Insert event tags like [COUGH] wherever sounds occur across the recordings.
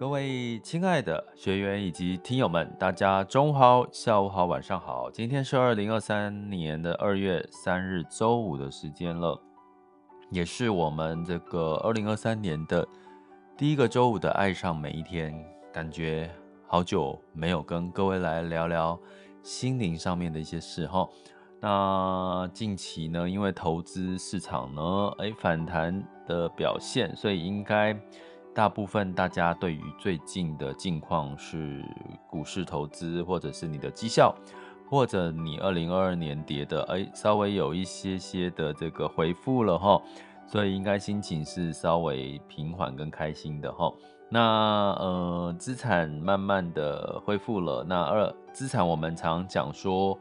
各位亲爱的学员以及听友们，大家中午好、下午好、晚上好。今天是二零二三年的二月三日周五的时间了，也是我们这个二零二三年的第一个周五的爱上每一天。感觉好久没有跟各位来聊聊心灵上面的一些事哈。那近期呢，因为投资市场呢，哎，反弹的表现，所以应该。大部分大家对于最近的近况是股市投资，或者是你的绩效，或者你二零二二年跌的，哎，稍微有一些些的这个回复了哈，所以应该心情是稍微平缓跟开心的哈。那呃，资产慢慢的恢复了，那二资产我们常讲说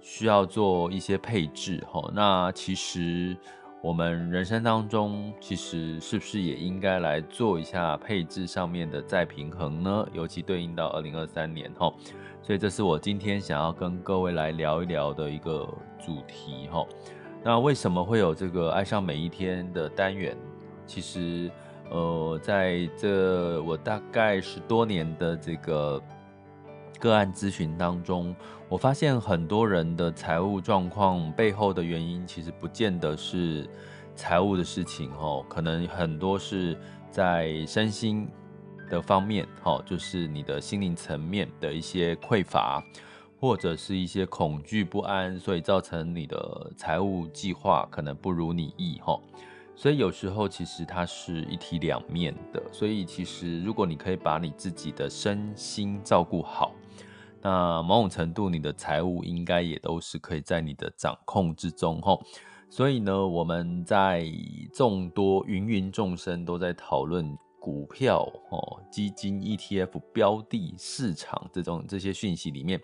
需要做一些配置哈，那其实。我们人生当中，其实是不是也应该来做一下配置上面的再平衡呢？尤其对应到二零二三年哈，所以这是我今天想要跟各位来聊一聊的一个主题哈。那为什么会有这个爱上每一天的单元？其实，呃，在这我大概十多年的这个。个案咨询当中，我发现很多人的财务状况背后的原因，其实不见得是财务的事情哦，可能很多是在身心的方面，哦，就是你的心灵层面的一些匮乏，或者是一些恐惧不安，所以造成你的财务计划可能不如你意，哈。所以有时候其实它是一体两面的，所以其实如果你可以把你自己的身心照顾好，那某种程度你的财务应该也都是可以在你的掌控之中吼。所以呢，我们在众多芸芸众生都在讨论股票、哦基金、ETF 标的市场这种这些讯息里面，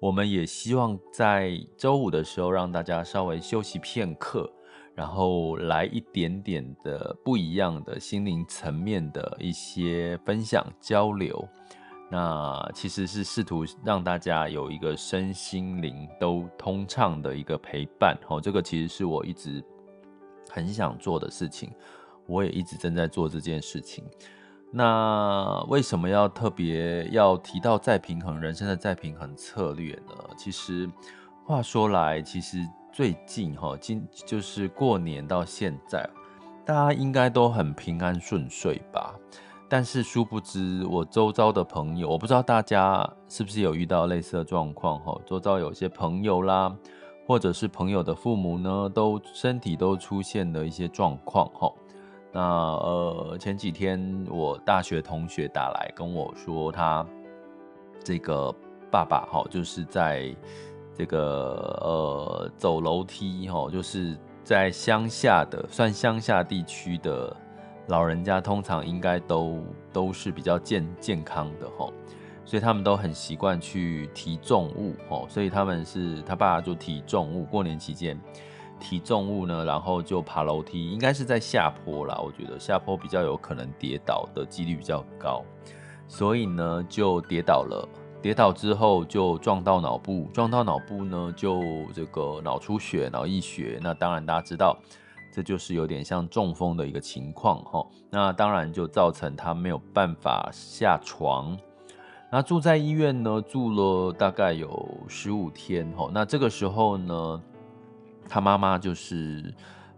我们也希望在周五的时候让大家稍微休息片刻。然后来一点点的不一样的心灵层面的一些分享交流，那其实是试图让大家有一个身心灵都通畅的一个陪伴。哦，这个其实是我一直很想做的事情，我也一直正在做这件事情。那为什么要特别要提到再平衡人生的再平衡策略呢？其实话说来，其实。最近哈，今就是过年到现在，大家应该都很平安顺遂吧？但是殊不知，我周遭的朋友，我不知道大家是不是有遇到类似的状况哈？周遭有些朋友啦，或者是朋友的父母呢，都身体都出现了一些状况哈。那呃，前几天我大学同学打来跟我说，他这个爸爸哈，就是在。这个呃，走楼梯哈，就是在乡下的，算乡下地区的老人家，通常应该都都是比较健健康的哈，所以他们都很习惯去提重物哈，所以他们是他爸就提重物，过年期间提重物呢，然后就爬楼梯，应该是在下坡啦，我觉得下坡比较有可能跌倒的几率比较高，所以呢就跌倒了。跌倒之后就撞到脑部，撞到脑部呢就这个脑出血、脑溢血。那当然大家知道，这就是有点像中风的一个情况哈。那当然就造成他没有办法下床，那住在医院呢住了大概有十五天哈。那这个时候呢，他妈妈就是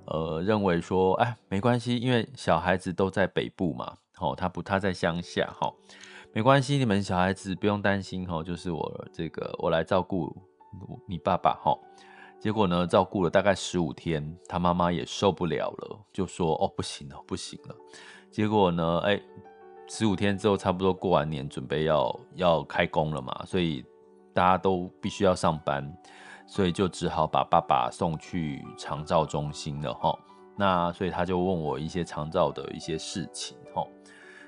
呃认为说，哎没关系，因为小孩子都在北部嘛，好他不他在乡下哈。没关系，你们小孩子不用担心哈，就是我这个我来照顾你爸爸哈。结果呢，照顾了大概十五天，他妈妈也受不了了，就说哦不行了，不行了。结果呢，哎，十五天之后差不多过完年，准备要要开工了嘛，所以大家都必须要上班，所以就只好把爸爸送去长照中心了哈。那所以他就问我一些长照的一些事情。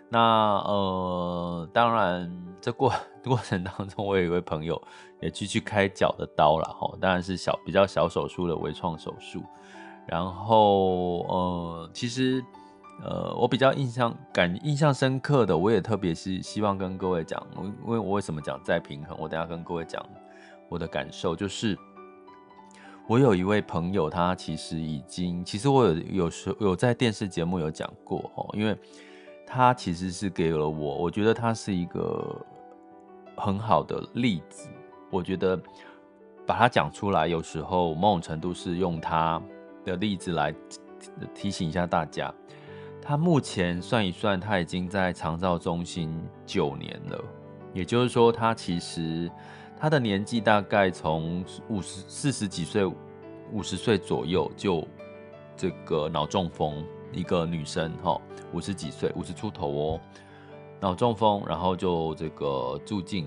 那呃，当然这过 [LAUGHS] 过程当中，我有一位朋友也去去开脚的刀了哈，当然是小比较小手术的微创手术。然后呃，其实呃，我比较印象感印象深刻的，我也特别是希望跟各位讲，因为我为什么讲再平衡，我等下跟各位讲我的感受，就是我有一位朋友，他其实已经，其实我有有时有在电视节目有讲过哦，因为他其实是给了我，我觉得他是一个很好的例子，我觉得把它讲出来，有时候某种程度是用他。的例子来提醒一下大家，他目前算一算，他已经在长照中心九年了。也就是说，他其实他的年纪大概从五十四十几岁、五十岁左右就这个脑中风，一个女生哈，五十几岁、五十出头哦，脑中风，然后就这个住进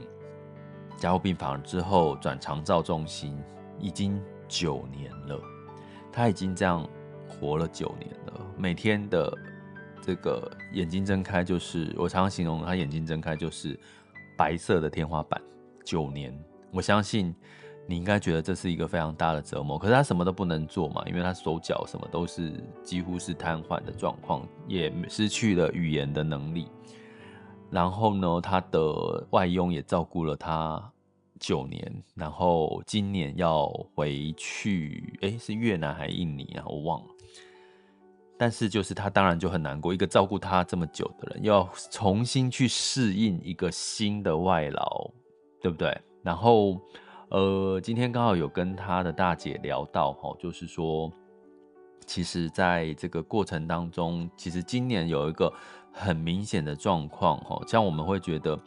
加护病房之后转长照中心，已经九年了。她已经这样活了九年了，每天的这个眼睛睁开就是，我常常形容她眼睛睁开就是白色的天花板。九年，我相信你应该觉得这是一个非常大的折磨。可是他什么都不能做嘛，因为他手脚什么都是几乎是瘫痪的状况，也失去了语言的能力。然后呢，他的外佣也照顾了他。九年，然后今年要回去，哎，是越南还是印尼啊？我忘了。但是就是他当然就很难过，一个照顾他这么久的人，要重新去适应一个新的外劳，对不对？然后，呃，今天刚好有跟他的大姐聊到，哈，就是说，其实在这个过程当中，其实今年有一个很明显的状况，哈，像我们会觉得。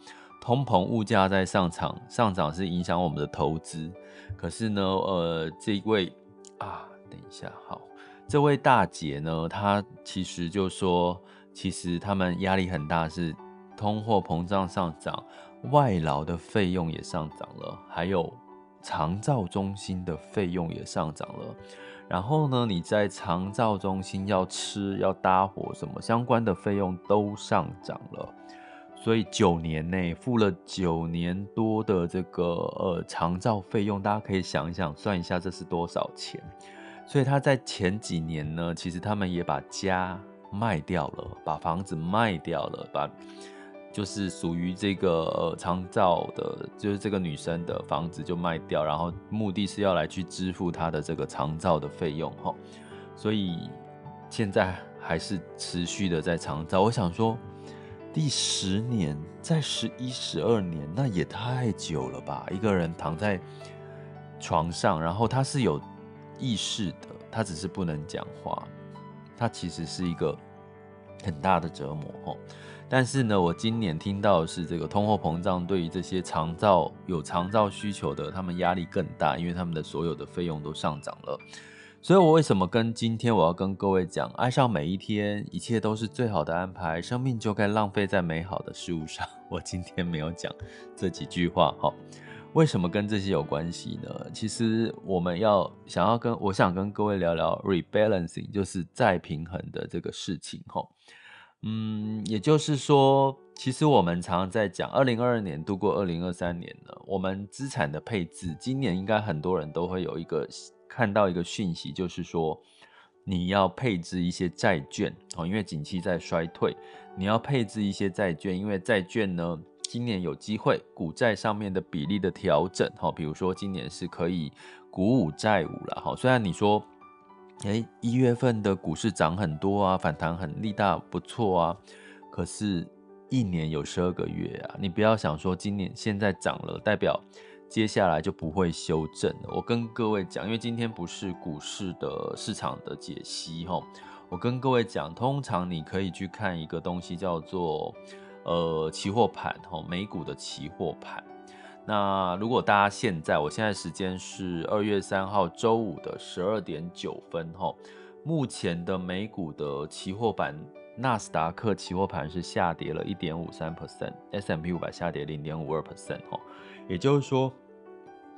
通膨物价在上涨，上涨是影响我们的投资。可是呢，呃，这一位啊，等一下，好，这位大姐呢，她其实就说，其实他们压力很大，是通货膨胀上涨，外劳的费用也上涨了，还有长照中心的费用也上涨了。然后呢，你在长照中心要吃、要搭伙什么相关的费用都上涨了。所以九年内付了九年多的这个呃长照费用，大家可以想一想，算一下这是多少钱。所以他在前几年呢，其实他们也把家卖掉了，把房子卖掉了，把就是属于这个呃长照的，就是这个女生的房子就卖掉，然后目的是要来去支付她的这个长照的费用哈。所以现在还是持续的在长照。我想说。第十年，在十一、十二年，那也太久了吧？一个人躺在床上，然后他是有意识的，他只是不能讲话，他其实是一个很大的折磨。但是呢，我今年听到的是这个通货膨胀对于这些长照有长照需求的，他们压力更大，因为他们的所有的费用都上涨了。所以，我为什么跟今天我要跟各位讲，爱上每一天，一切都是最好的安排，生命就该浪费在美好的事物上。我今天没有讲这几句话，哈，为什么跟这些有关系呢？其实我们要想要跟我想跟各位聊聊 rebalancing，就是再平衡的这个事情，哈，嗯，也就是说，其实我们常常在讲，二零二二年度过二零二三年了，我们资产的配置，今年应该很多人都会有一个。看到一个讯息，就是说你要配置一些债券哦，因为景气在衰退，你要配置一些债券，因为债券呢，今年有机会股债上面的比例的调整哈，比如说今年是可以鼓舞债务了哈。虽然你说，诶，一月份的股市涨很多啊，反弹很力大，不错啊，可是，一年有十二个月啊，你不要想说今年现在涨了，代表。接下来就不会修正了。我跟各位讲，因为今天不是股市的市场的解析哈。我跟各位讲，通常你可以去看一个东西叫做呃期货盘哈，美股的期货盘。那如果大家现在，我现在时间是二月三号周五的十二点九分哈，目前的美股的期货盘纳斯达克期货盘是下跌了一点五三 percent，S M P 五百下跌零点五二 percent 哦，也就是说，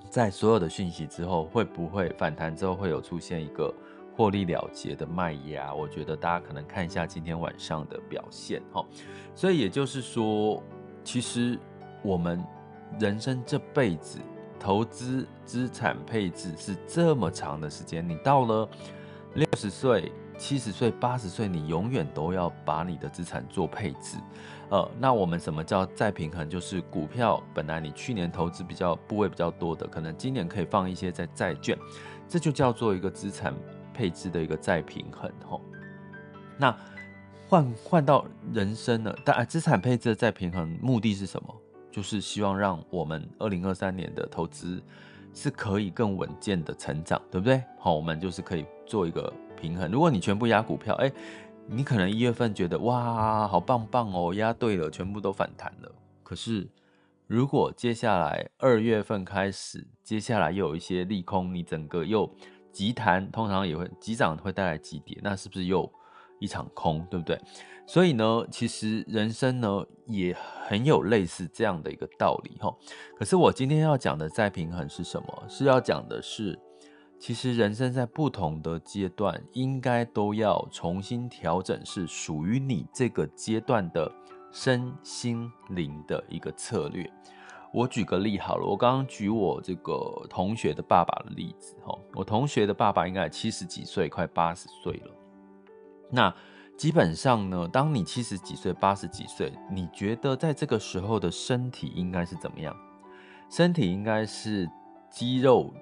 在所有的讯息之后，会不会反弹之后会有出现一个获利了结的卖压？我觉得大家可能看一下今天晚上的表现哦。所以也就是说，其实我们人生这辈子投资资产配置是这么长的时间，你到了六十岁。七十岁、八十岁，你永远都要把你的资产做配置。呃，那我们什么叫再平衡？就是股票本来你去年投资比较部位比较多的，可能今年可以放一些在债券，这就叫做一个资产配置的一个再平衡。吼，那换换到人生了，但资产配置的再平衡目的是什么？就是希望让我们二零二三年的投资是可以更稳健的成长，对不对？好，我们就是可以做一个。平衡。如果你全部压股票，哎，你可能一月份觉得哇，好棒棒哦，压对了，全部都反弹了。可是，如果接下来二月份开始，接下来又有一些利空，你整个又急弹，通常也会急涨会带来急跌，那是不是又一场空，对不对？所以呢，其实人生呢也很有类似这样的一个道理哈。可是我今天要讲的再平衡是什么？是要讲的是。其实人生在不同的阶段，应该都要重新调整，是属于你这个阶段的身心灵的一个策略。我举个例好了，我刚刚举我这个同学的爸爸的例子哈，我同学的爸爸应该七十几岁，快八十岁了。那基本上呢，当你七十几岁、八十几岁，你觉得在这个时候的身体应该是怎么样？身体应该是肌肉。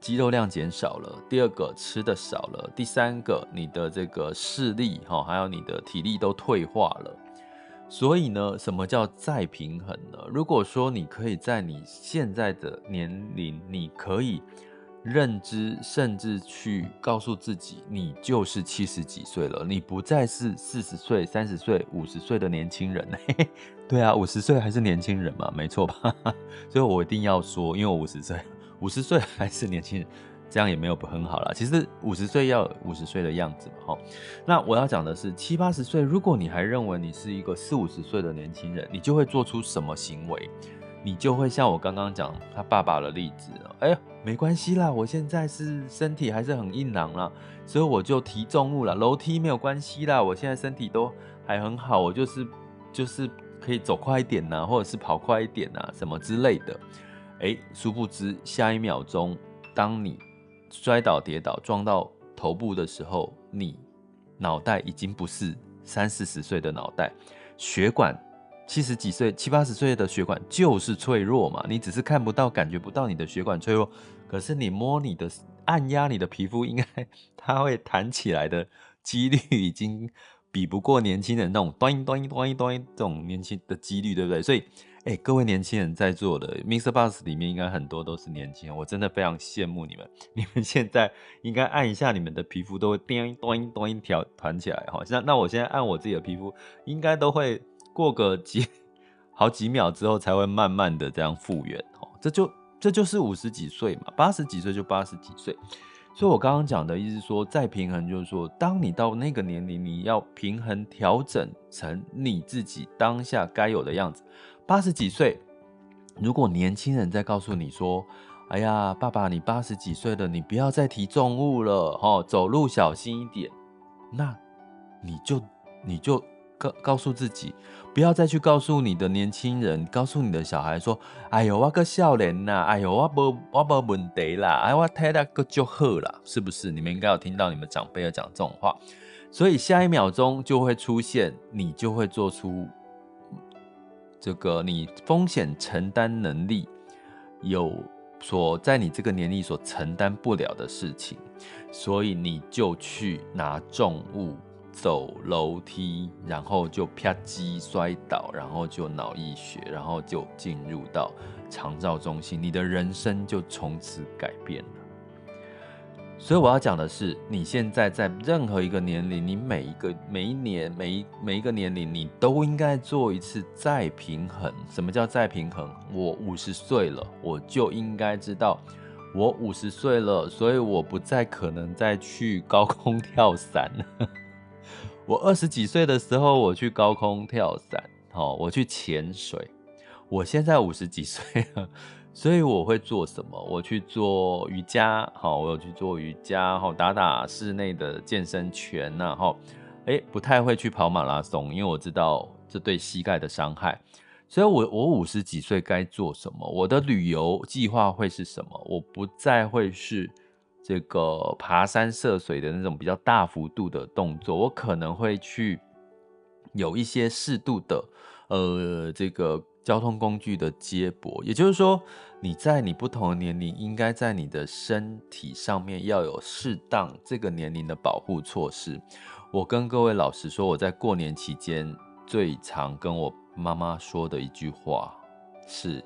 肌肉量减少了，第二个吃的少了，第三个你的这个视力哈，还有你的体力都退化了。所以呢，什么叫再平衡呢？如果说你可以在你现在的年龄，你可以认知，甚至去告诉自己，你就是七十几岁了，你不再是四十岁、三十岁、五十岁的年轻人。嘿嘿，对啊，五十岁还是年轻人嘛，没错吧？[LAUGHS] 所以我一定要说，因为我五十岁。五十岁还是年轻人，这样也没有不很好啦。其实五十岁要五十岁的样子嘛，哈。那我要讲的是七八十岁，如果你还认为你是一个四五十岁的年轻人，你就会做出什么行为？你就会像我刚刚讲他爸爸的例子，哎呀，没关系啦，我现在是身体还是很硬朗啦，所以我就提重物了，楼梯没有关系啦，我现在身体都还很好，我就是就是可以走快一点呐，或者是跑快一点呐，什么之类的。哎，殊不知，下一秒钟，当你摔倒、跌倒、撞到头部的时候，你脑袋已经不是三四十岁的脑袋，血管七十几岁、七八十岁的血管就是脆弱嘛。你只是看不到、感觉不到你的血管脆弱，可是你摸你的、按压你的皮肤，应该 [LAUGHS] 它会弹起来的几率已经比不过年轻人那种咚咚咚咚这种年轻的几率，对不对？所以。哎，各位年轻人在座的，MixerBox 里面应该很多都是年轻人，我真的非常羡慕你们。[LAUGHS] 你们现在应该按一下，你们的皮肤都会叮咚咚一条团起来哈。那那我现在按我自己的皮肤，应该都会过个几好几秒之后才会慢慢的这样复原哦。这就这就是五十几岁嘛，八十几岁就八十几岁。所以我刚刚讲的意思说，再平衡就是说，当你到那个年龄，你要平衡调整成你自己当下该有的样子。八十几岁，如果年轻人在告诉你说：“哎呀，爸爸，你八十几岁了，你不要再提重物了，哦，走路小心一点。”那你就你就告告诉自己，不要再去告诉你的年轻人，告诉你的小孩说：“哎呦，我个少年呐，哎呦，我无我无问题啦，哎，我太大个就好啦，是不是？”你们应该有听到你们长辈要讲这种话，所以下一秒钟就会出现，你就会做出。这个你风险承担能力有所在你这个年龄所承担不了的事情，所以你就去拿重物走楼梯，然后就啪叽摔倒，然后就脑溢血，然后就进入到长照中心，你的人生就从此改变了。所以我要讲的是，你现在在任何一个年龄，你每一个每一年每一每一个年龄，你都应该做一次再平衡。什么叫再平衡？我五十岁了，我就应该知道，我五十岁了，所以我不再可能再去高空跳伞。我二十几岁的时候，我去高空跳伞，好，我去潜水。我现在五十几岁了，所以我会做什么？我去做瑜伽，好，我有去做瑜伽，好，打打室内的健身拳呐，哈，诶，不太会去跑马拉松，因为我知道这对膝盖的伤害。所以，我我五十几岁该做什么？我的旅游计划会是什么？我不再会是。这个爬山涉水的那种比较大幅度的动作，我可能会去有一些适度的，呃，这个交通工具的接驳。也就是说，你在你不同的年龄，应该在你的身体上面要有适当这个年龄的保护措施。我跟各位老实说，我在过年期间最常跟我妈妈说的一句话是：“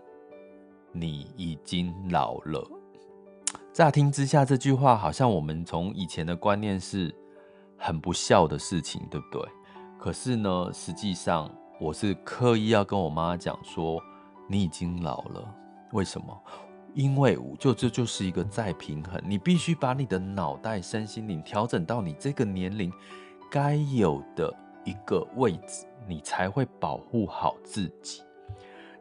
你已经老了。”乍听之下，这句话好像我们从以前的观念是很不孝的事情，对不对？可是呢，实际上我是刻意要跟我妈讲说，你已经老了。为什么？因为就这就是一个再平衡，你必须把你的脑袋、身心灵调整到你这个年龄该有的一个位置，你才会保护好自己。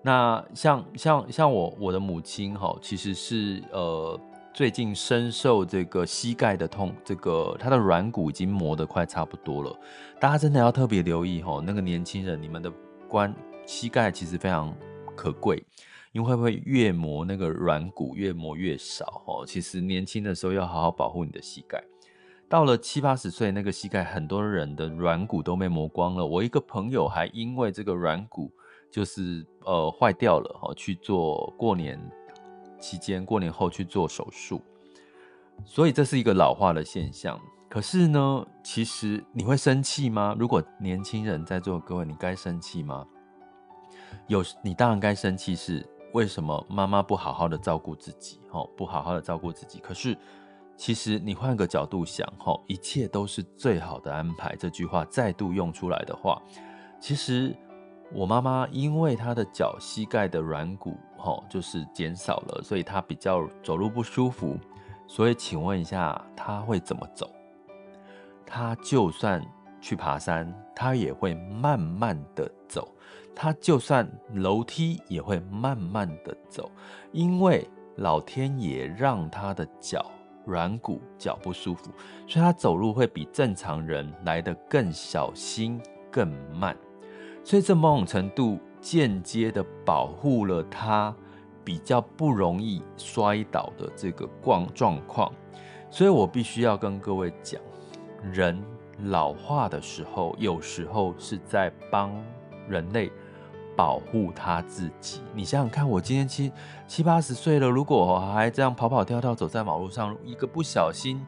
那像像像我我的母亲哈，其实是呃。最近深受这个膝盖的痛，这个他的软骨已经磨得快差不多了。大家真的要特别留意吼，那个年轻人，你们的关膝盖其实非常可贵，因为会不会越磨那个软骨越磨越少吼。其实年轻的时候要好好保护你的膝盖。到了七八十岁，那个膝盖很多人的软骨都被磨光了。我一个朋友还因为这个软骨就是呃坏掉了吼，去做过年。期间过年后去做手术，所以这是一个老化的现象。可是呢，其实你会生气吗？如果年轻人在座，各位，你该生气吗？有，你当然该生气。是为什么妈妈不好好的照顾自己？哦，不好好的照顾自己。可是，其实你换个角度想，哦，一切都是最好的安排。这句话再度用出来的话，其实。我妈妈因为她的脚膝盖的软骨，哦，就是减少了，所以他比较走路不舒服。所以请问一下，他会怎么走？他就算去爬山，他也会慢慢的走；他就算楼梯也会慢慢的走，因为老天爷让他的脚软骨脚不舒服，所以他走路会比正常人来得更小心、更慢。所以这某种程度间接的保护了他比较不容易摔倒的这个状状况，所以我必须要跟各位讲，人老化的时候，有时候是在帮人类保护他自己。你想想看，我今天七七八十岁了，如果我还这样跑跑跳跳走在马路上，一个不小心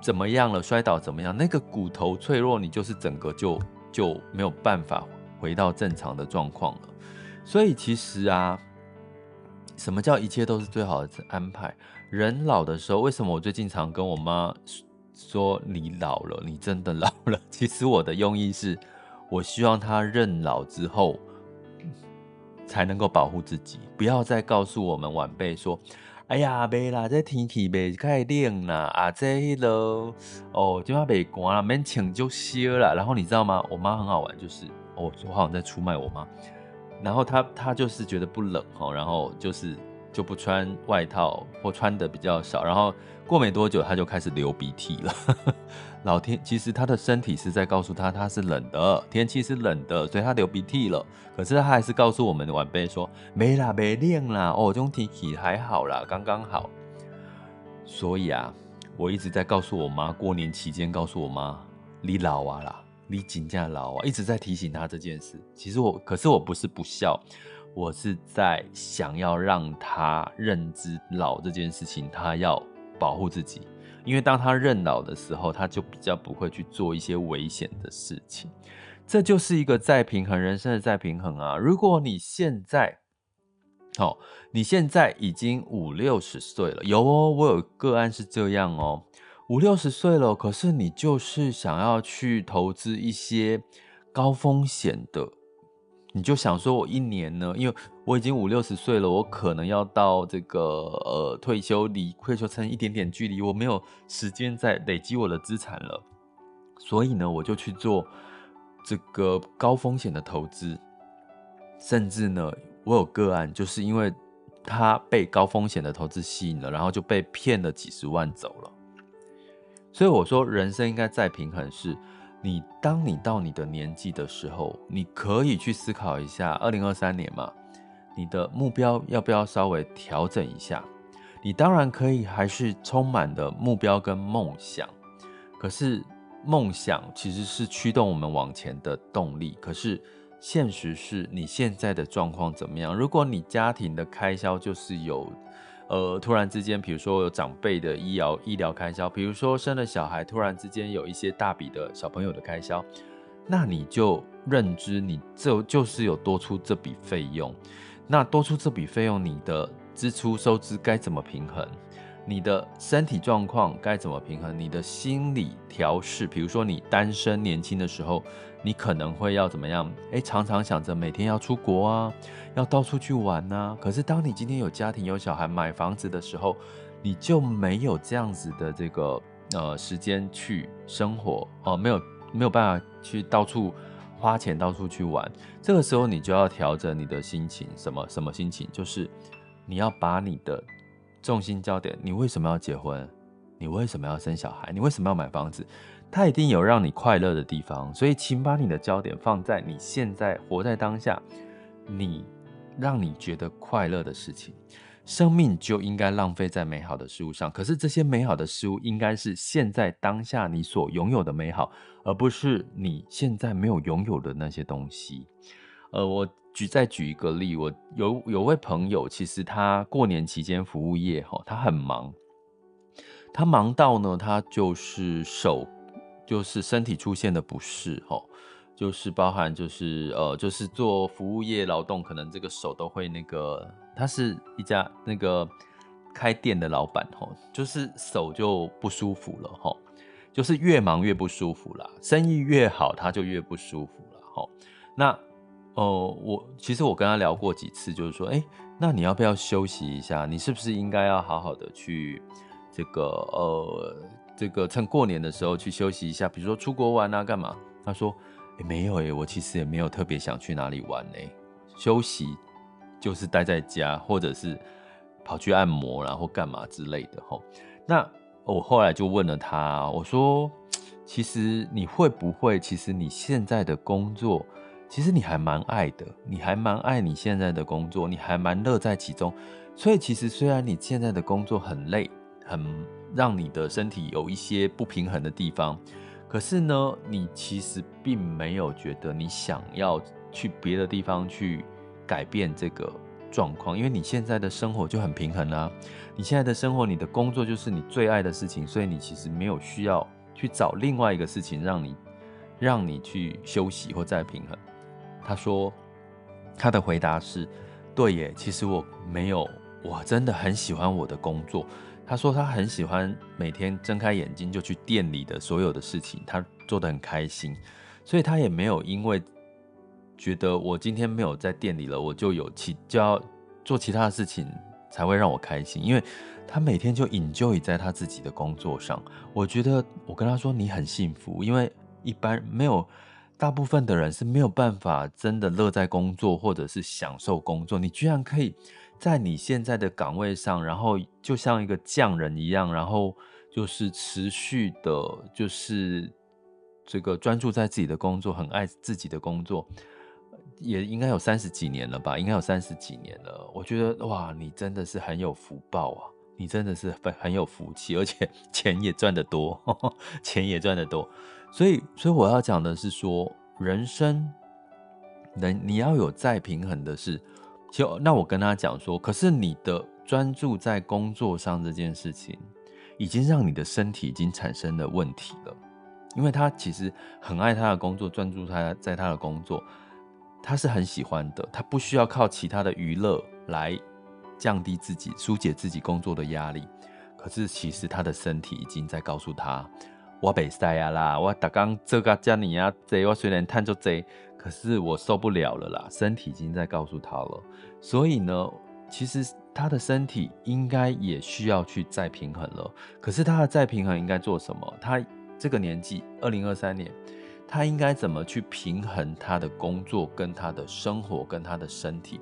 怎么样了，摔倒怎么样，那个骨头脆弱，你就是整个就。就没有办法回到正常的状况了。所以其实啊，什么叫一切都是最好的安排？人老的时候，为什么我最近常跟我妈说你老了，你真的老了？[LAUGHS] 其实我的用意是，我希望她认老之后才能够保护自己，不要再告诉我们晚辈说。哎呀，没啦，这天气没太冷啦，啊，这迄个哦，今晚被寒啦，免穿就烧啦。然后你知道吗？我妈很好玩，就是哦，我好像在出卖我妈。然后她她就是觉得不冷哈，然后就是就不穿外套或穿的比较少，然后过没多久她就开始流鼻涕了。[LAUGHS] 老天，其实她的身体是在告诉她，她是冷的，天气是冷的，所以她流鼻涕了。可是她还是告诉我们的晚辈说，没啦，没冷啦，哦，这种天气还好啦，刚刚好。所以啊，我一直在告诉我妈，过年期间告诉我妈，你老啊啦，你真的老啊，一直在提醒他这件事。其实我，可是我不是不孝，我是在想要让他认知老这件事情，他要保护自己。因为当他认老的时候，他就比较不会去做一些危险的事情。这就是一个再平衡，人生的再平衡啊！如果你现在，好，你现在已经五六十岁了，有哦，我有个案是这样哦，五六十岁了，可是你就是想要去投资一些高风险的。你就想说，我一年呢，因为我已经五六十岁了，我可能要到这个呃退休离退休剩一点点距离，我没有时间再累积我的资产了，所以呢，我就去做这个高风险的投资，甚至呢，我有个案，就是因为他被高风险的投资吸引了，然后就被骗了几十万走了。所以我说，人生应该再平衡是。你当你到你的年纪的时候，你可以去思考一下，二零二三年嘛，你的目标要不要稍微调整一下？你当然可以，还是充满了目标跟梦想。可是梦想其实是驱动我们往前的动力。可是现实是你现在的状况怎么样？如果你家庭的开销就是有。呃，突然之间，比如说有长辈的医疗医疗开销，比如说生了小孩，突然之间有一些大笔的小朋友的开销，那你就认知你这就是有多出这笔费用，那多出这笔费用，你的支出收支该怎么平衡？你的身体状况该怎么平衡？你的心理调试，比如说你单身年轻的时候，你可能会要怎么样？诶，常常想着每天要出国啊，要到处去玩啊。可是当你今天有家庭、有小孩、买房子的时候，你就没有这样子的这个呃时间去生活哦、没有没有办法去到处花钱、到处去玩。这个时候你就要调整你的心情，什么什么心情？就是你要把你的。重心焦点，你为什么要结婚？你为什么要生小孩？你为什么要买房子？它一定有让你快乐的地方，所以请把你的焦点放在你现在活在当下，你让你觉得快乐的事情。生命就应该浪费在美好的事物上，可是这些美好的事物应该是现在当下你所拥有的美好，而不是你现在没有拥有的那些东西。呃，我。举再举一个例，我有有位朋友，其实他过年期间服务业哈，他很忙，他忙到呢，他就是手就是身体出现的不适哈，就是包含就是呃就是做服务业劳动，可能这个手都会那个，他是一家那个开店的老板哈，就是手就不舒服了哈，就是越忙越不舒服啦，生意越好他就越不舒服了哈，那。哦、呃，我其实我跟他聊过几次，就是说，哎，那你要不要休息一下？你是不是应该要好好的去这个呃，这个趁过年的时候去休息一下？比如说出国玩啊，干嘛？他说，哎，没有哎，我其实也没有特别想去哪里玩哎，休息就是待在家，或者是跑去按摩，然后干嘛之类的吼。那我后来就问了他，我说，其实你会不会？其实你现在的工作。其实你还蛮爱的，你还蛮爱你现在的工作，你还蛮乐在其中。所以其实虽然你现在的工作很累，很让你的身体有一些不平衡的地方，可是呢，你其实并没有觉得你想要去别的地方去改变这个状况，因为你现在的生活就很平衡啊。你现在的生活，你的工作就是你最爱的事情，所以你其实没有需要去找另外一个事情让你让你去休息或再平衡。他说，他的回答是：对耶，其实我没有，我真的很喜欢我的工作。他说他很喜欢每天睁开眼睛就去店里的所有的事情，他做得很开心，所以他也没有因为觉得我今天没有在店里了，我就有其就要做其他的事情才会让我开心，因为他每天就引咎于在他自己的工作上。我觉得我跟他说你很幸福，因为一般没有。大部分的人是没有办法真的乐在工作，或者是享受工作。你居然可以在你现在的岗位上，然后就像一个匠人一样，然后就是持续的，就是这个专注在自己的工作，很爱自己的工作，也应该有三十几年了吧？应该有三十几年了。我觉得哇，你真的是很有福报啊！你真的是很很有福气，而且 [LAUGHS] 钱也赚得多，呵呵钱也赚得多。所以，所以我要讲的是说，人生，能你要有再平衡的事。就那我跟他讲说，可是你的专注在工作上这件事情，已经让你的身体已经产生了问题了。因为他其实很爱他的工作，专注他在他的工作，他是很喜欢的，他不需要靠其他的娱乐来降低自己、疏解自己工作的压力。可是其实他的身体已经在告诉他。我北塞呀啦，我打刚这个家你呀，贼我虽然探着贼，可是我受不了了啦，身体已经在告诉他了。所以呢，其实他的身体应该也需要去再平衡了。可是他的再平衡应该做什么？他这个年纪，二零二三年，他应该怎么去平衡他的工作跟他的生活跟他的身体？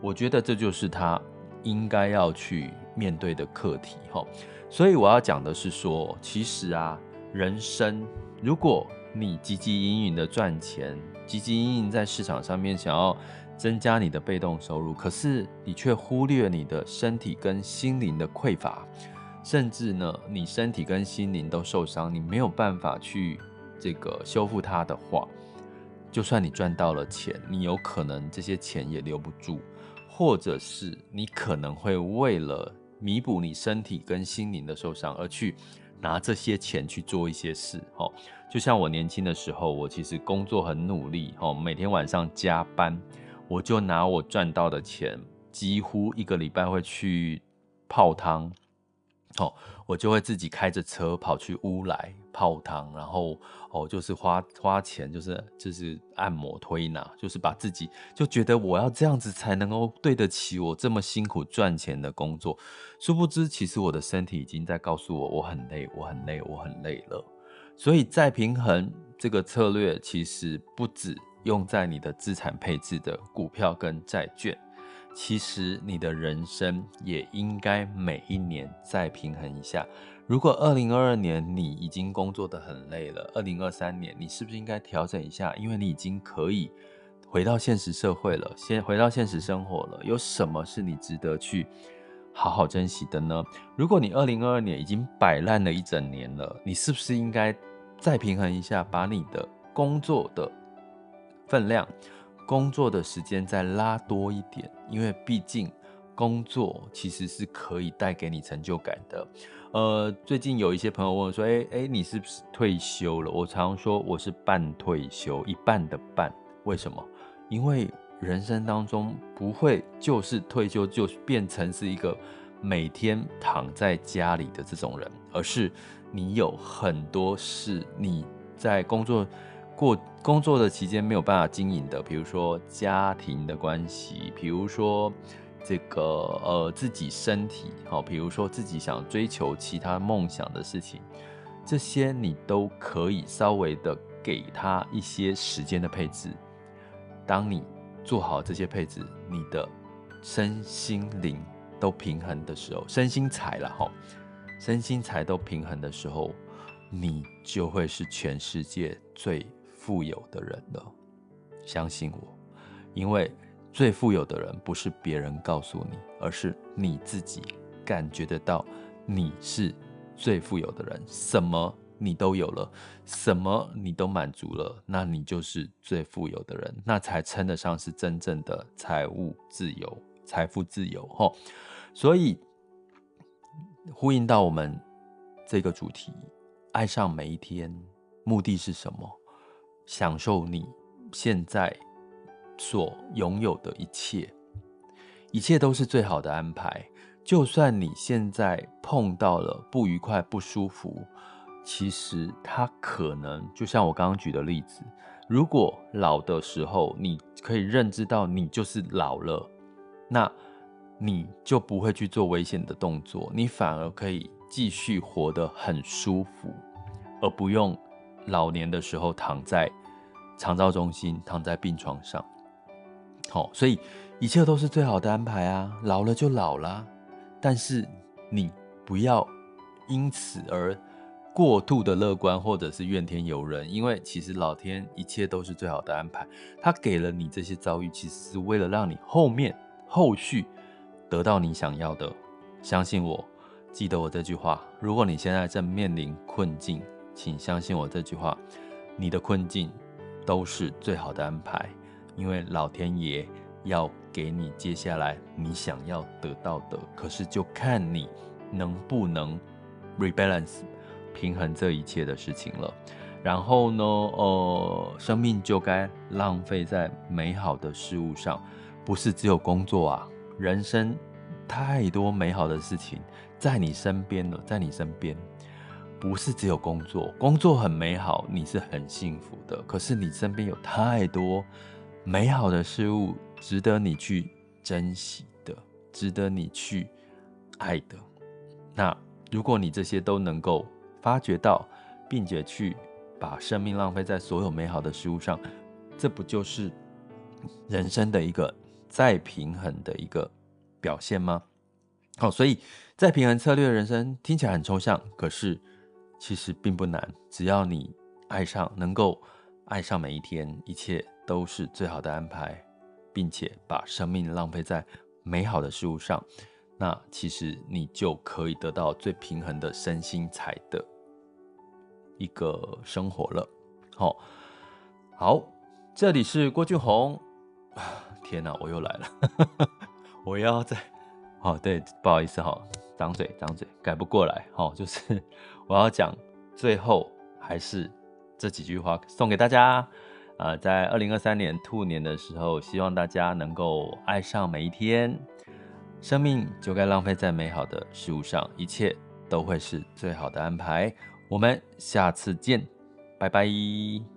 我觉得这就是他应该要去面对的课题。哈，所以我要讲的是说，其实啊，人生如果你汲汲营营的赚钱，汲汲营营在市场上面想要增加你的被动收入，可是你却忽略你的身体跟心灵的匮乏。甚至呢，你身体跟心灵都受伤，你没有办法去这个修复它的话，就算你赚到了钱，你有可能这些钱也留不住，或者是你可能会为了弥补你身体跟心灵的受伤而去拿这些钱去做一些事。哦，就像我年轻的时候，我其实工作很努力，哦，每天晚上加班，我就拿我赚到的钱，几乎一个礼拜会去泡汤。哦，我就会自己开着车跑去乌来泡汤，然后哦，就是花花钱，就是就是按摩推拿，就是把自己就觉得我要这样子才能够对得起我这么辛苦赚钱的工作。殊不知，其实我的身体已经在告诉我，我很累，我很累，我很累了。所以再平衡这个策略，其实不止用在你的资产配置的股票跟债券。其实你的人生也应该每一年再平衡一下。如果二零二二年你已经工作得很累了，二零二三年你是不是应该调整一下？因为你已经可以回到现实社会了，先回到现实生活了。有什么是你值得去好好珍惜的呢？如果你二零二二年已经摆烂了一整年了，你是不是应该再平衡一下，把你的工作的分量，工作的时间再拉多一点，因为毕竟工作其实是可以带给你成就感的。呃，最近有一些朋友问我说：“诶诶，你是不是退休了？”我常说我是半退休，一半的半。为什么？因为人生当中不会就是退休就变成是一个每天躺在家里的这种人，而是你有很多事你在工作。过工作的期间没有办法经营的，比如说家庭的关系，比如说这个呃自己身体，好，比如说自己想追求其他梦想的事情，这些你都可以稍微的给他一些时间的配置。当你做好这些配置，你的身心灵都平衡的时候，身心财了哈，身心财都平衡的时候，你就会是全世界最富有的人了，相信我，因为最富有的人不是别人告诉你，而是你自己感觉得到你是最富有的人，什么你都有了，什么你都满足了，那你就是最富有的人，那才称得上是真正的财务自由、财富自由。吼，所以呼应到我们这个主题，爱上每一天，目的是什么？享受你现在所拥有的一切，一切都是最好的安排。就算你现在碰到了不愉快、不舒服，其实它可能就像我刚刚举的例子，如果老的时候你可以认知到你就是老了，那你就不会去做危险的动作，你反而可以继续活得很舒服，而不用。老年的时候躺在长照中心，躺在病床上，好，所以一切都是最好的安排啊！老了就老了，但是你不要因此而过度的乐观或者是怨天尤人，因为其实老天一切都是最好的安排，他给了你这些遭遇，其实是为了让你后面后续得到你想要的。相信我，记得我这句话，如果你现在正面临困境。请相信我这句话，你的困境都是最好的安排，因为老天爷要给你接下来你想要得到的。可是就看你能不能 rebalance 平衡这一切的事情了。然后呢，呃，生命就该浪费在美好的事物上，不是只有工作啊，人生太多美好的事情在你身边了，在你身边。不是只有工作，工作很美好，你是很幸福的。可是你身边有太多美好的事物，值得你去珍惜的，值得你去爱的。那如果你这些都能够发觉到，并且去把生命浪费在所有美好的事物上，这不就是人生的一个再平衡的一个表现吗？好，所以再平衡策略的人生听起来很抽象，可是其实并不难。只要你爱上，能够爱上每一天，一切都是最好的安排，并且把生命浪费在美好的事物上，那其实你就可以得到最平衡的身心财的一个生活了。好，好，这里是郭俊宏。[SIGHS] 天哪，我又来了，[LAUGHS] 我要再。哦，对，不好意思哈，张嘴张嘴改不过来，好，就是我要讲最后还是这几句话送给大家，呃，在二零二三年兔年的时候，希望大家能够爱上每一天，生命就该浪费在美好的事物上，一切都会是最好的安排。我们下次见，拜拜。